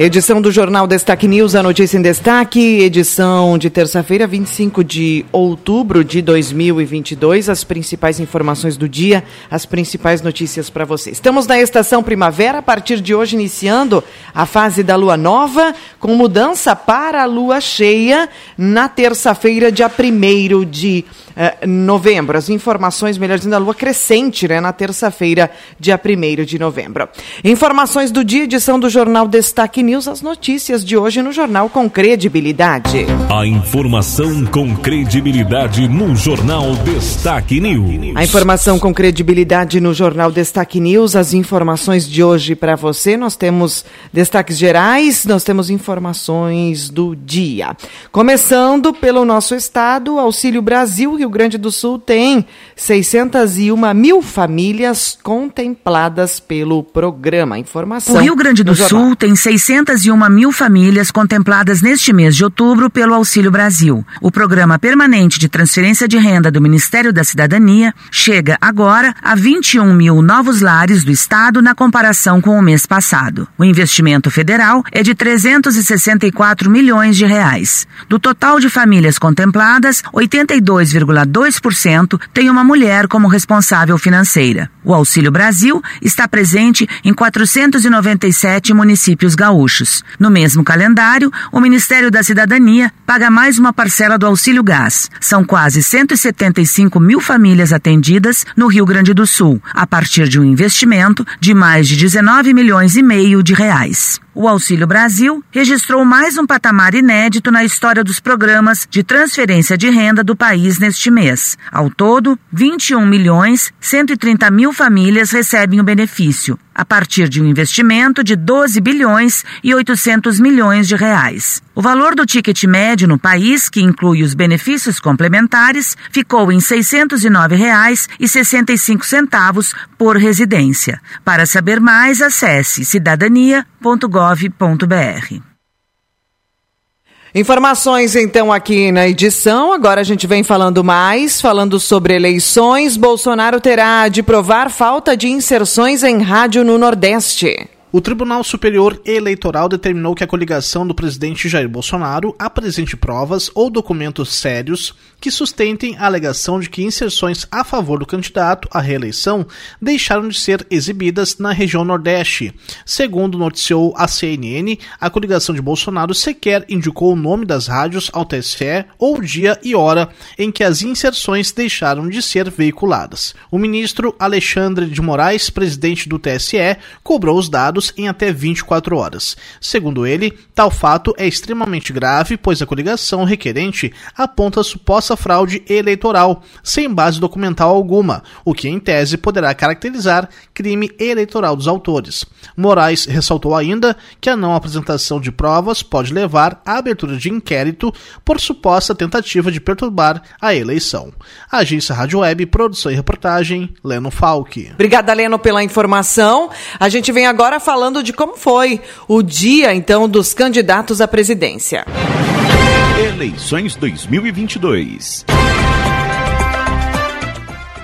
Edição do Jornal Destaque News, a notícia em destaque, edição de terça-feira, 25 de outubro de 2022. As principais informações do dia, as principais notícias para você. Estamos na estação primavera, a partir de hoje iniciando a fase da lua nova, com mudança para a lua cheia na terça-feira, dia 1 de uh, novembro. As informações, melhor dizendo, a lua crescente, né, na terça-feira, dia 1 de novembro. Informações do dia, edição do Jornal Destaque News, as notícias de hoje no Jornal com Credibilidade. A informação com credibilidade no Jornal Destaque News. A informação com credibilidade no Jornal Destaque News, as informações de hoje para você. Nós temos destaques gerais, nós temos informações do dia. Começando pelo nosso estado, Auxílio Brasil, Rio Grande do Sul tem 601 mil famílias contempladas pelo programa. Informação. O Rio Grande do Sul tem 600 601 mil famílias contempladas neste mês de outubro pelo Auxílio Brasil. O programa permanente de transferência de renda do Ministério da Cidadania chega agora a 21 mil novos lares do Estado na comparação com o mês passado. O investimento federal é de 364 milhões de reais. Do total de famílias contempladas, 82,2% tem uma mulher como responsável financeira. O Auxílio Brasil está presente em 497 municípios gaúchos gaúchos. No mesmo calendário, o Ministério da Cidadania paga mais uma parcela do auxílio gás. São quase 175 mil famílias atendidas no Rio Grande do Sul, a partir de um investimento de mais de 19 milhões e meio de reais o Auxílio Brasil registrou mais um patamar inédito na história dos programas de transferência de renda do país neste mês. Ao todo, 21 milhões 130 mil famílias recebem o benefício, a partir de um investimento de 12 bilhões e 800 milhões de reais. O valor do ticket médio no país, que inclui os benefícios complementares, ficou em R$ 609,65 por residência. Para saber mais, acesse cidadania.gov gov.br. Informações então aqui na edição. Agora a gente vem falando mais, falando sobre eleições. Bolsonaro terá de provar falta de inserções em rádio no Nordeste. O Tribunal Superior Eleitoral determinou que a coligação do presidente Jair Bolsonaro apresente provas ou documentos sérios que sustentem a alegação de que inserções a favor do candidato à reeleição deixaram de ser exibidas na região Nordeste. Segundo noticiou a CNN, a coligação de Bolsonaro sequer indicou o nome das rádios ao TSE ou dia e hora em que as inserções deixaram de ser veiculadas. O ministro Alexandre de Moraes, presidente do TSE, cobrou os dados em até 24 horas. Segundo ele, tal fato é extremamente grave, pois a coligação requerente aponta suposta fraude eleitoral, sem base documental alguma, o que em tese poderá caracterizar crime eleitoral dos autores. Moraes ressaltou ainda que a não apresentação de provas pode levar à abertura de inquérito por suposta tentativa de perturbar a eleição. Agência Rádio Web, produção e reportagem, Leno Falck. Obrigada, Leno, pela informação. A gente vem agora falando de como foi o dia, então, dos candidatos à presidência. Eleições 2022.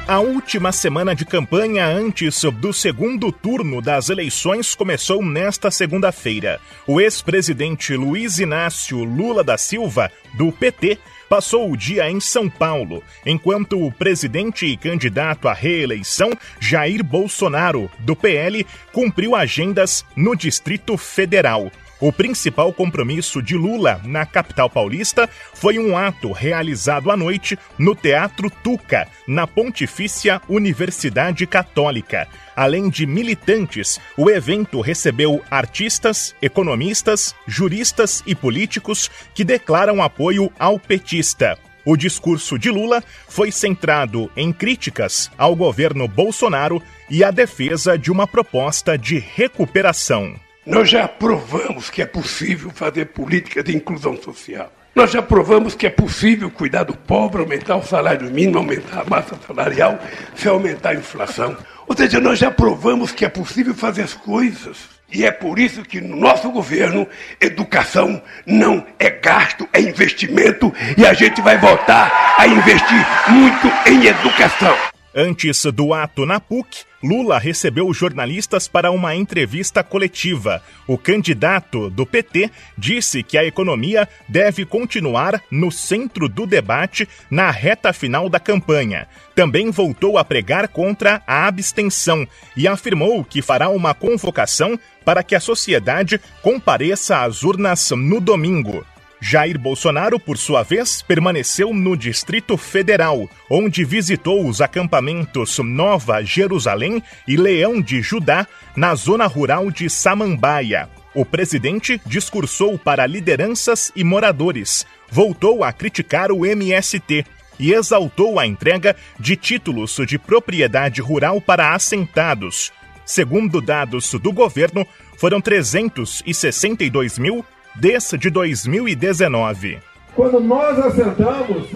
A última semana de campanha antes do segundo turno das eleições começou nesta segunda-feira. O ex-presidente Luiz Inácio Lula da Silva, do PT, passou o dia em São Paulo, enquanto o presidente e candidato à reeleição, Jair Bolsonaro, do PL, cumpriu agendas no Distrito Federal. O principal compromisso de Lula na capital paulista foi um ato realizado à noite no Teatro Tuca, na Pontifícia Universidade Católica. Além de militantes, o evento recebeu artistas, economistas, juristas e políticos que declaram apoio ao petista. O discurso de Lula foi centrado em críticas ao governo Bolsonaro e a defesa de uma proposta de recuperação. Nós já provamos que é possível fazer política de inclusão social. Nós já provamos que é possível cuidar do pobre, aumentar o salário mínimo, aumentar a massa salarial, sem aumentar a inflação. Ou seja, nós já provamos que é possível fazer as coisas. E é por isso que no nosso governo, educação não é gasto, é investimento. E a gente vai voltar a investir muito em educação. Antes do ato na PUC, Lula recebeu jornalistas para uma entrevista coletiva. O candidato do PT disse que a economia deve continuar no centro do debate na reta final da campanha. Também voltou a pregar contra a abstenção e afirmou que fará uma convocação para que a sociedade compareça às urnas no domingo. Jair Bolsonaro, por sua vez, permaneceu no Distrito Federal, onde visitou os acampamentos Nova Jerusalém e Leão de Judá, na zona rural de Samambaia. O presidente discursou para lideranças e moradores, voltou a criticar o MST e exaltou a entrega de títulos de propriedade rural para assentados. Segundo dados do governo, foram 362 mil desde 2019. Quando nós assentamos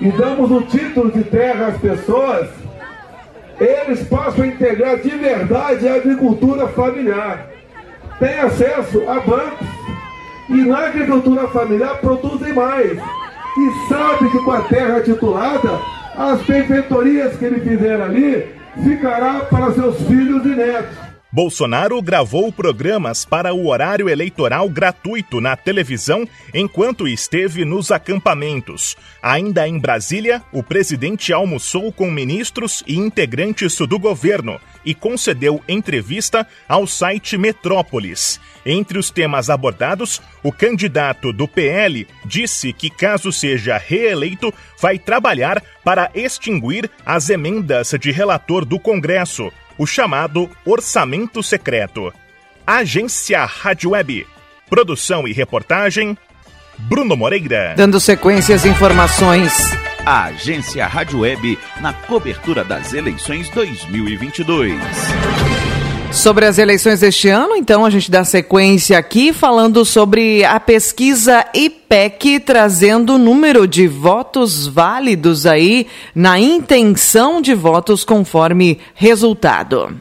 e damos o título de terra às pessoas, eles passam a integrar de verdade a agricultura familiar. Tem acesso a bancos e na agricultura familiar produzem mais. E sabe que com a terra titulada, as benfeitorias que ele fizer ali ficará para seus filhos e netos. Bolsonaro gravou programas para o horário eleitoral gratuito na televisão enquanto esteve nos acampamentos. Ainda em Brasília, o presidente almoçou com ministros e integrantes do governo e concedeu entrevista ao site Metrópolis. Entre os temas abordados, o candidato do PL disse que, caso seja reeleito, vai trabalhar para extinguir as emendas de relator do Congresso o chamado Orçamento Secreto. Agência Rádio Web. Produção e reportagem, Bruno Moreira. Dando sequência às informações. A Agência Rádio Web na cobertura das eleições 2022. Sobre as eleições deste ano, então a gente dá sequência aqui falando sobre a pesquisa IPEC trazendo o número de votos válidos aí na intenção de votos conforme resultado.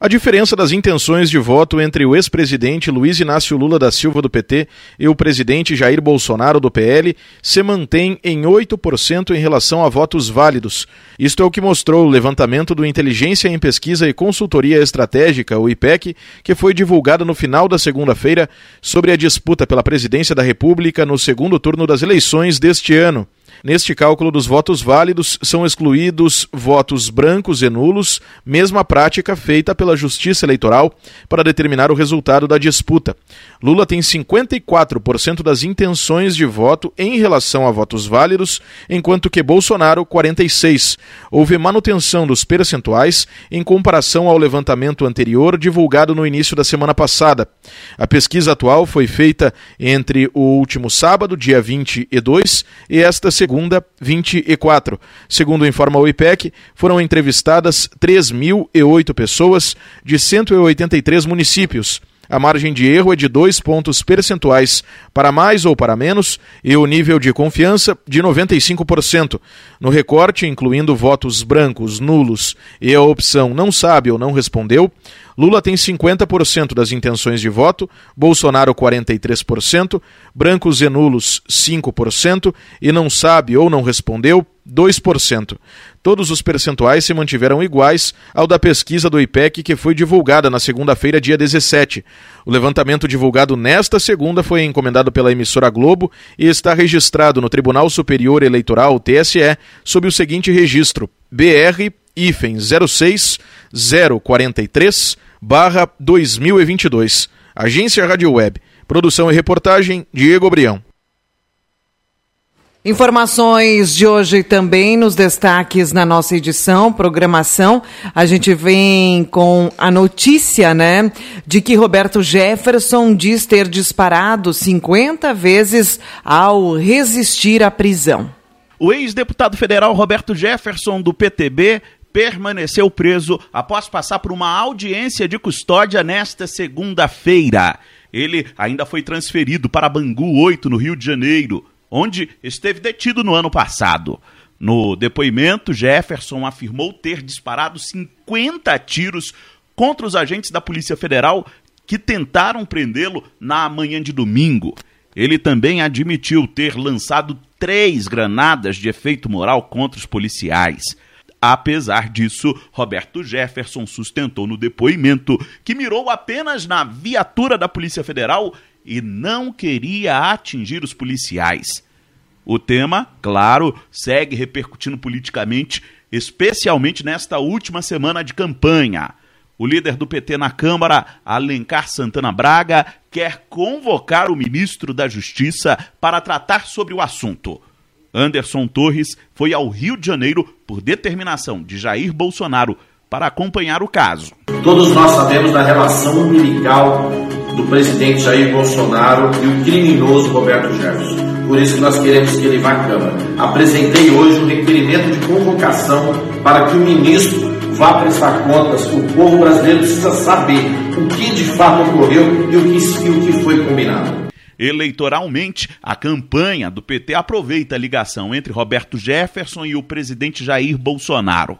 A diferença das intenções de voto entre o ex-presidente Luiz Inácio Lula da Silva do PT e o presidente Jair Bolsonaro do PL se mantém em 8% em relação a votos válidos. Isto é o que mostrou o levantamento do Inteligência em Pesquisa e Consultoria Estratégica, o IPEC, que foi divulgado no final da segunda-feira sobre a disputa pela presidência da República no segundo turno das eleições deste ano. Neste cálculo dos votos válidos, são excluídos votos brancos e nulos, mesma prática feita pela Justiça Eleitoral para determinar o resultado da disputa. Lula tem 54% das intenções de voto em relação a votos válidos, enquanto que Bolsonaro 46. Houve manutenção dos percentuais em comparação ao levantamento anterior divulgado no início da semana passada. A pesquisa atual foi feita entre o último sábado, dia 22, e esta segunda, 24. Segundo informa o IPEC, foram entrevistadas 3.008 pessoas de 183 municípios. A margem de erro é de dois pontos percentuais para mais ou para menos e o nível de confiança de 95%. No recorte, incluindo votos brancos, nulos e a opção não sabe ou não respondeu, Lula tem 50% das intenções de voto, Bolsonaro 43%, brancos e nulos 5% e não sabe ou não respondeu 2%. Todos os percentuais se mantiveram iguais ao da pesquisa do IPEC que foi divulgada na segunda-feira, dia 17. O levantamento divulgado nesta segunda foi encomendado pela emissora Globo e está registrado no Tribunal Superior Eleitoral, TSE, sob o seguinte registro: BR 06 043 barra 2022. Agência Rádio Web. Produção e reportagem, Diego Brião. Informações de hoje também nos destaques na nossa edição, programação. A gente vem com a notícia, né, de que Roberto Jefferson diz ter disparado 50 vezes ao resistir à prisão. O ex-deputado federal Roberto Jefferson, do PTB, permaneceu preso após passar por uma audiência de custódia nesta segunda-feira. Ele ainda foi transferido para Bangu 8, no Rio de Janeiro. onde esteve detido no ano passado. No depoimento, Jefferson afirmou ter disparado 50 tiros contra os agentes da Polícia Federal que tentaram prendê-lo na manhã de domingo. Ele também admitiu ter lançado três granadas de efeito moral contra os policiais. Apesar disso, Roberto Jefferson sustentou no depoimento que mirou apenas na viatura da Polícia Federal e não queria atingir os policiais. O tema, claro, segue repercutindo politicamente, especialmente nesta última semana de campanha. O líder do PT na Câmara, Alencar Santana Braga, quer convocar o ministro da Justiça para tratar sobre o assunto. Anderson Torres foi ao Rio de Janeiro por determinação de Jair Bolsonaro para acompanhar o caso. Todos nós sabemos da relação umbilical do presidente Jair Bolsonaro e o criminoso Roberto Jefferson. Por isso nós queremos que ele vá à Câmara. Apresentei hoje um requerimento de convocação para que o ministro vá prestar contas. O povo brasileiro precisa saber o que de fato ocorreu e o que, e o que foi combinado. Eleitoralmente, a campanha do PT aproveita a ligação entre Roberto Jefferson e o presidente Jair Bolsonaro.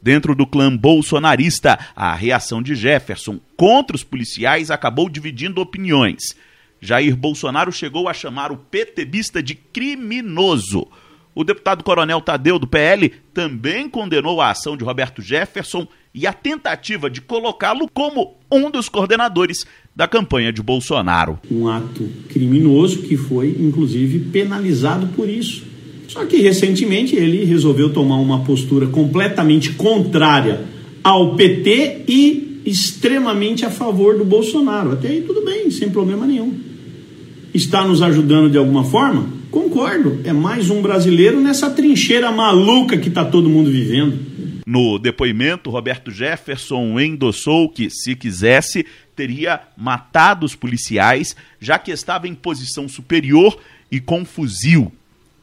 Dentro do clã bolsonarista, a reação de Jefferson contra os policiais acabou dividindo opiniões. Jair Bolsonaro chegou a chamar o PTBista de criminoso. O deputado Coronel Tadeu, do PL, também condenou a ação de Roberto Jefferson e a tentativa de colocá-lo como um dos coordenadores da campanha de Bolsonaro. Um ato criminoso que foi, inclusive, penalizado por isso. Só que recentemente ele resolveu tomar uma postura completamente contrária ao PT e extremamente a favor do Bolsonaro. Até aí tudo bem, sem problema nenhum está nos ajudando de alguma forma? Concordo, é mais um brasileiro nessa trincheira maluca que está todo mundo vivendo. No depoimento, Roberto Jefferson endossou que, se quisesse, teria matado os policiais, já que estava em posição superior e com fuzil.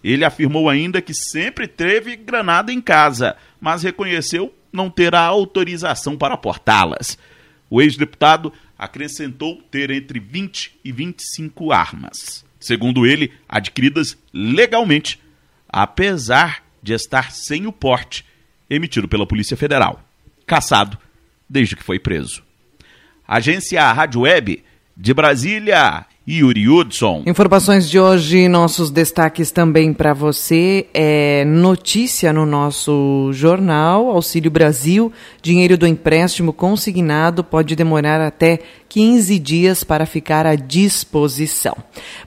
Ele afirmou ainda que sempre teve granada em casa, mas reconheceu não ter a autorização para portá-las. O ex-deputado acrescentou ter entre 20 e 25 armas, segundo ele, adquiridas legalmente, apesar de estar sem o porte emitido pela Polícia Federal, caçado desde que foi preso. Agência Rádio Web de Brasília, Yuri Hudson. Informações de hoje, nossos destaques também para você. É notícia no nosso jornal, Auxílio Brasil, dinheiro do empréstimo consignado pode demorar até 15 dias para ficar à disposição.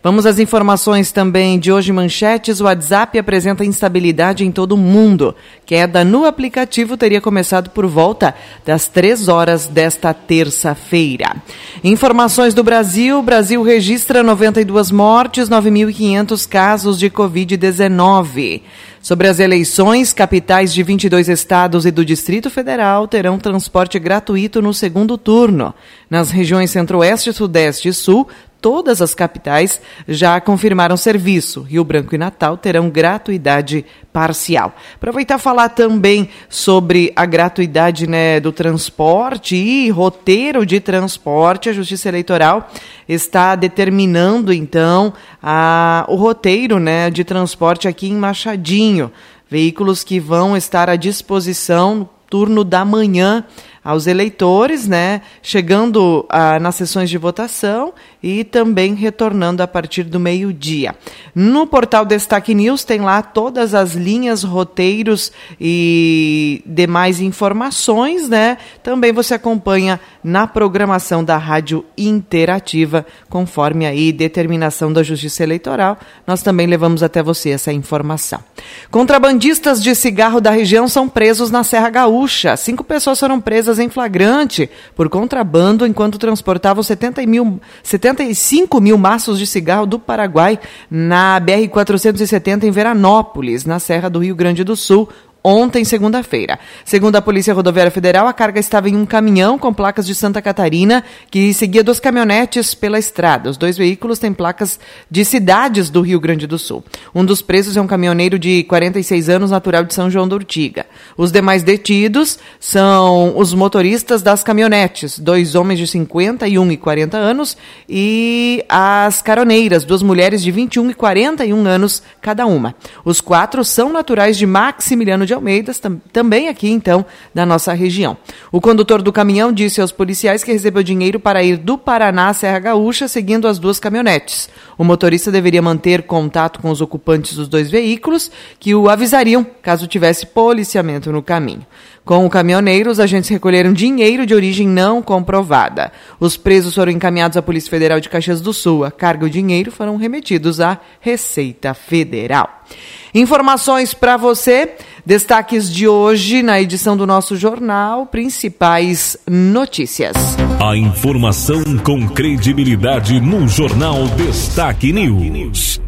Vamos às informações também de hoje, manchetes. O WhatsApp apresenta instabilidade em todo o mundo. Queda no aplicativo teria começado por volta das 3 horas desta terça-feira. Informações do Brasil. Brasil registra 92 mortes, 9.500 casos de Covid-19. Sobre as eleições, capitais de 22 estados e do Distrito Federal terão transporte gratuito no segundo turno. Nas regiões Centro-Oeste, Sudeste e Sul, todas as capitais já confirmaram serviço. Rio Branco e Natal terão gratuidade parcial. Aproveitar falar também sobre a gratuidade né, do transporte e roteiro de transporte. A Justiça Eleitoral está determinando, então, a, o roteiro né, de transporte aqui em Machadinho. Veículos que vão estar à disposição no turno da manhã aos eleitores, né, chegando ah, nas sessões de votação e também retornando a partir do meio-dia. No portal Destaque News tem lá todas as linhas, roteiros e demais informações, né? Também você acompanha na programação da Rádio Interativa, conforme aí determinação da Justiça Eleitoral. Nós também levamos até você essa informação. Contrabandistas de cigarro da região são presos na Serra Gaúcha. Cinco pessoas foram presas em flagrante por contrabando enquanto transportavam 70 mil, 75 mil maços de cigarro do Paraguai na BR-470 em Veranópolis, na Serra do Rio Grande do Sul, ontem, segunda-feira. Segundo a Polícia Rodoviária Federal, a carga estava em um caminhão com placas de Santa Catarina que seguia duas caminhonetes pela estrada. Os dois veículos têm placas de cidades do Rio Grande do Sul. Um dos presos é um caminhoneiro de 46 anos, natural de São João da Urtiga. Os demais detidos são os motoristas das caminhonetes, dois homens de 51 e 40 anos e as caroneiras, duas mulheres de 21 e 41 anos cada uma. Os quatro são naturais de Maximiliano de Almeida, tam também aqui então da nossa região. O condutor do caminhão disse aos policiais que recebeu dinheiro para ir do Paraná à Serra Gaúcha seguindo as duas caminhonetes. O motorista deveria manter contato com os ocupantes dos dois veículos, que o avisariam caso tivesse policiamento no caminho. Com o caminhoneiro, os agentes recolheram dinheiro de origem não comprovada. Os presos foram encaminhados à Polícia Federal de Caxias do Sul. A carga e o dinheiro foram remetidos à Receita Federal. Informações para você, destaques de hoje na edição do nosso jornal, principais notícias. A informação com credibilidade no Jornal Destaque News.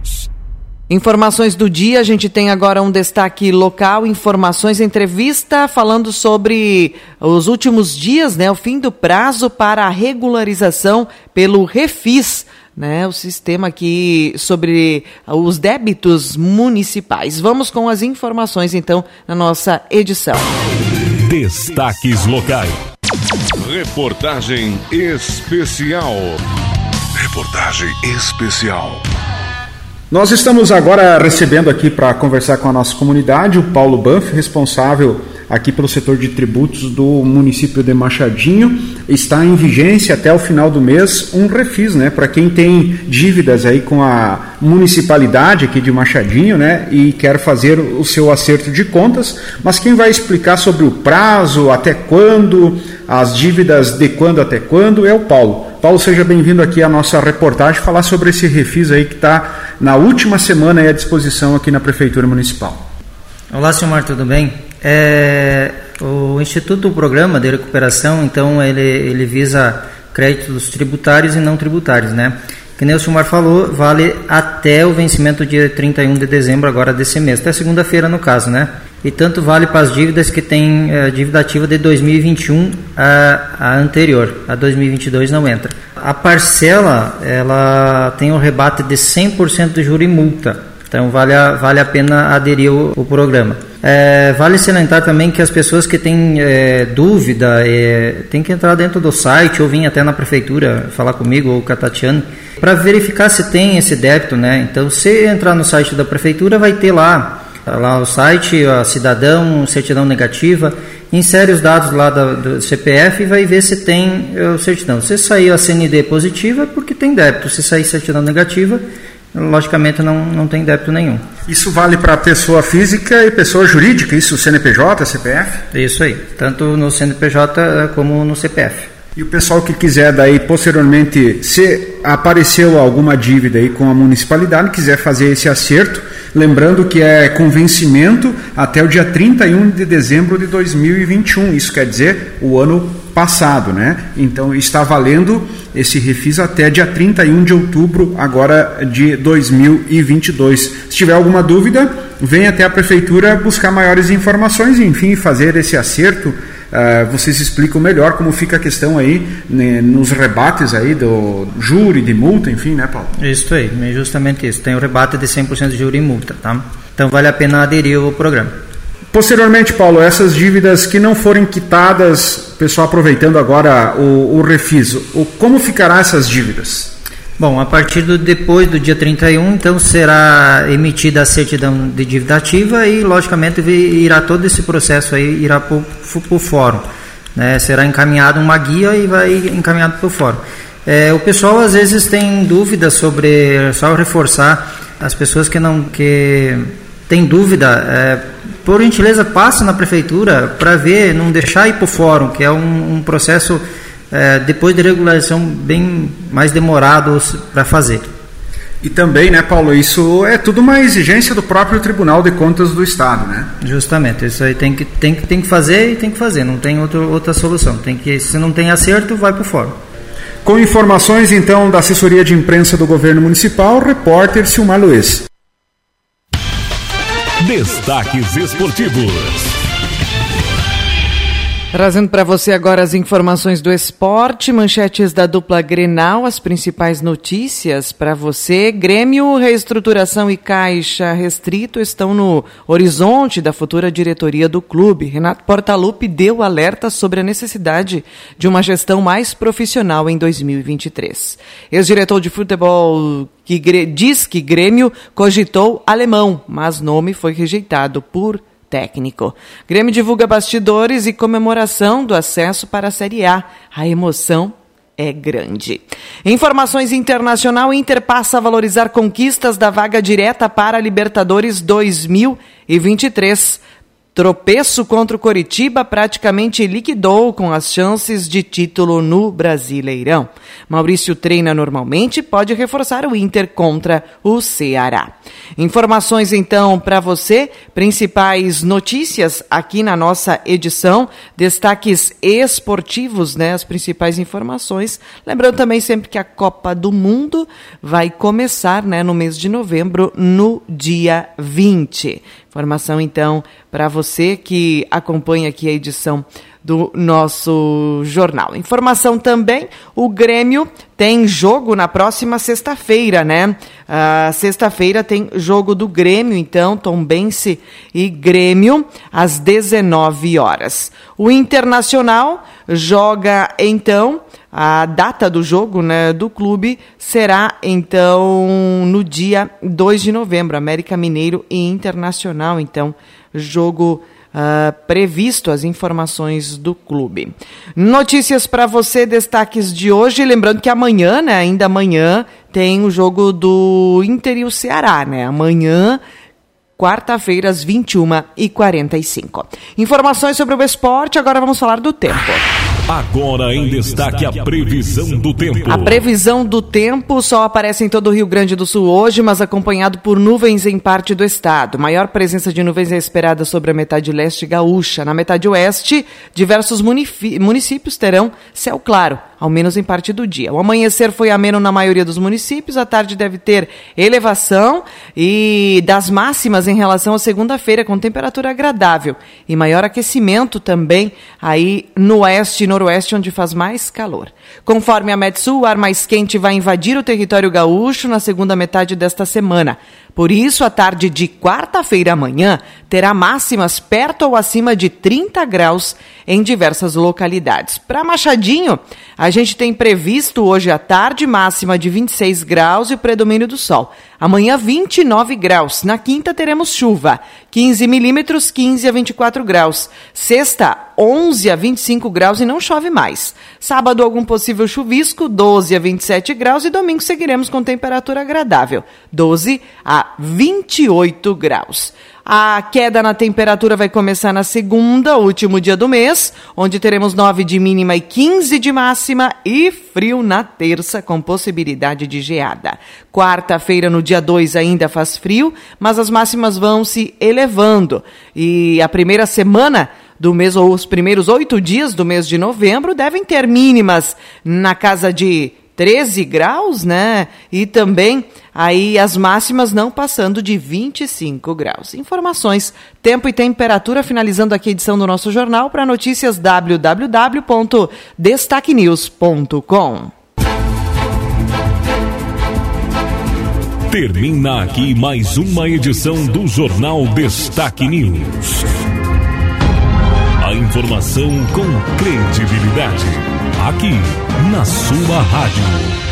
Informações do dia, a gente tem agora um destaque local, informações, entrevista falando sobre os últimos dias, né, o fim do prazo para a regularização pelo Refis, né, o sistema aqui sobre os débitos municipais. Vamos com as informações então na nossa edição. Destaques locais. Reportagem especial. Reportagem especial. Nós estamos agora recebendo aqui para conversar com a nossa comunidade o Paulo Banff, responsável aqui pelo setor de tributos do município de Machadinho. Está em vigência até o final do mês um refis, né, para quem tem dívidas aí com a municipalidade aqui de Machadinho, né, e quer fazer o seu acerto de contas, mas quem vai explicar sobre o prazo, até quando, as dívidas de quando até quando é o Paulo. Paulo, seja bem-vindo aqui à nossa reportagem, falar sobre esse refis aí que está na última semana à disposição aqui na Prefeitura Municipal. Olá, senhor tudo bem? É, o Instituto do Programa de Recuperação, então, ele, ele visa créditos tributários e não tributários, né? Que nem o senhor falou, vale até o vencimento dia 31 de dezembro agora desse mês, até segunda-feira no caso, né? E tanto vale para as dívidas que tem é, dívida ativa de 2021 a, a anterior, a 2022 não entra. A parcela, ela tem um rebate de 100% de juro e multa. Então vale a, vale a pena aderir ao, ao programa. É, vale salientar também que as pessoas que têm é, dúvida é, tem que entrar dentro do site ou vir até na prefeitura falar comigo ou com a Tatiana para verificar se tem esse débito, né? Então se entrar no site da prefeitura vai ter lá Tá lá o site, a cidadão, certidão negativa, insere os dados lá do CPF e vai ver se tem o certidão. Se sair a CND positiva, é porque tem débito. Se sair certidão negativa, logicamente não, não tem débito nenhum. Isso vale para pessoa física e pessoa jurídica, isso CNPJ, CPF? Isso aí, tanto no CNPJ eh, como no CPF. E o pessoal que quiser daí posteriormente, se apareceu alguma dívida aí com a municipalidade, quiser fazer esse acerto, lembrando que é com vencimento até o dia 31 de dezembro de 2021, isso quer dizer o ano passado, né? Então está valendo esse refis até dia 31 de outubro agora de 2022. Se tiver alguma dúvida, vem até a prefeitura buscar maiores informações enfim fazer esse acerto Uh, vocês explicam melhor como fica a questão aí né, nos rebates aí do júri, de multa, enfim, né, Paulo? Isso aí, é justamente isso. Tem o rebate de 100% de júri e multa, tá? Então vale a pena aderir ao programa. Posteriormente, Paulo, essas dívidas que não forem quitadas, pessoal aproveitando agora o, o refis, o, como ficará essas dívidas? Bom, a partir do depois do dia 31, então será emitida a certidão de dívida ativa e, logicamente, irá todo esse processo aí irá para o fórum. Né? Será encaminhado uma guia e vai encaminhado para o fórum. É, o pessoal às vezes tem dúvidas sobre, só reforçar, as pessoas que não que tem dúvida, é, por gentileza passe na prefeitura para ver, não deixar ir para o fórum, que é um, um processo é, depois de regularização bem mais demorado para fazer. E também, né, Paulo, isso é tudo uma exigência do próprio Tribunal de Contas do Estado, né? Justamente, isso aí tem que, tem que, tem que fazer e tem que fazer, não tem outra, outra solução. Tem que, se não tem acerto, vai para o fórum. Com informações, então, da assessoria de imprensa do governo municipal, repórter Silmar Luiz. Destaques esportivos. Trazendo para você agora as informações do esporte, manchetes da dupla Grenal, as principais notícias para você. Grêmio, reestruturação e caixa restrito estão no horizonte da futura diretoria do clube. Renato Portaluppi deu alerta sobre a necessidade de uma gestão mais profissional em 2023. Ex-diretor de futebol que diz que Grêmio cogitou alemão, mas nome foi rejeitado por técnico. Grêmio divulga bastidores e comemoração do acesso para a Série A. A emoção é grande. Informações internacional, Inter passa a valorizar conquistas da vaga direta para Libertadores 2023. Tropeço contra o Coritiba praticamente liquidou com as chances de título no Brasileirão. Maurício treina normalmente, pode reforçar o Inter contra o Ceará. Informações então para você, principais notícias aqui na nossa edição, destaques esportivos, né, as principais informações. Lembrando também sempre que a Copa do Mundo vai começar, né, no mês de novembro, no dia 20. Informação, então, para você que acompanha aqui a edição do nosso jornal. Informação também: o Grêmio tem jogo na próxima sexta-feira, né? Uh, sexta-feira tem jogo do Grêmio, então, Tombense e Grêmio, às 19 horas. O Internacional joga, então, a data do jogo né, do clube será, então, no dia 2 de novembro. América Mineiro e Internacional, então, jogo uh, previsto, as informações do clube. Notícias para você, destaques de hoje. Lembrando que amanhã, né, ainda amanhã, tem o jogo do Inter e o Ceará, né? Amanhã quarta-feira, às 21h45. Informações sobre o esporte, agora vamos falar do tempo. Agora em destaque a previsão do tempo. A previsão do tempo só aparece em todo o Rio Grande do Sul hoje, mas acompanhado por nuvens em parte do estado. Maior presença de nuvens é esperada sobre a metade leste gaúcha. Na metade oeste, diversos municípios terão céu claro ao menos em parte do dia. O amanhecer foi ameno na maioria dos municípios, a tarde deve ter elevação e das máximas em relação à segunda-feira, com temperatura agradável e maior aquecimento também aí no oeste e noroeste, onde faz mais calor. Conforme a Metsul, o ar mais quente vai invadir o território gaúcho na segunda metade desta semana. Por isso, a tarde de quarta-feira amanhã terá máximas perto ou acima de 30 graus em diversas localidades. Para Machadinho, a gente tem previsto hoje à tarde máxima de 26 graus e o predomínio do sol. Amanhã, 29 graus. Na quinta, teremos chuva. 15 milímetros, 15 a 24 graus. Sexta, 11 a 25 graus e não chove mais. Sábado, algum possível chuvisco, 12 a 27 graus. E domingo, seguiremos com temperatura agradável, 12 a 28 graus. A queda na temperatura vai começar na segunda, último dia do mês, onde teremos 9 de mínima e 15 de máxima e frio na terça, com possibilidade de geada. Quarta-feira, no dia 2, ainda faz frio, mas as máximas vão se elevando. E a primeira semana do mês, ou os primeiros oito dias do mês de novembro, devem ter mínimas na casa de 13 graus, né? E também aí as máximas não passando de 25 graus. Informações, tempo e temperatura, finalizando aqui a edição do nosso jornal para notícias www.destaquenews.com. Termina aqui mais uma edição do Jornal Destaque News. A informação com credibilidade. Aqui, na sua rádio.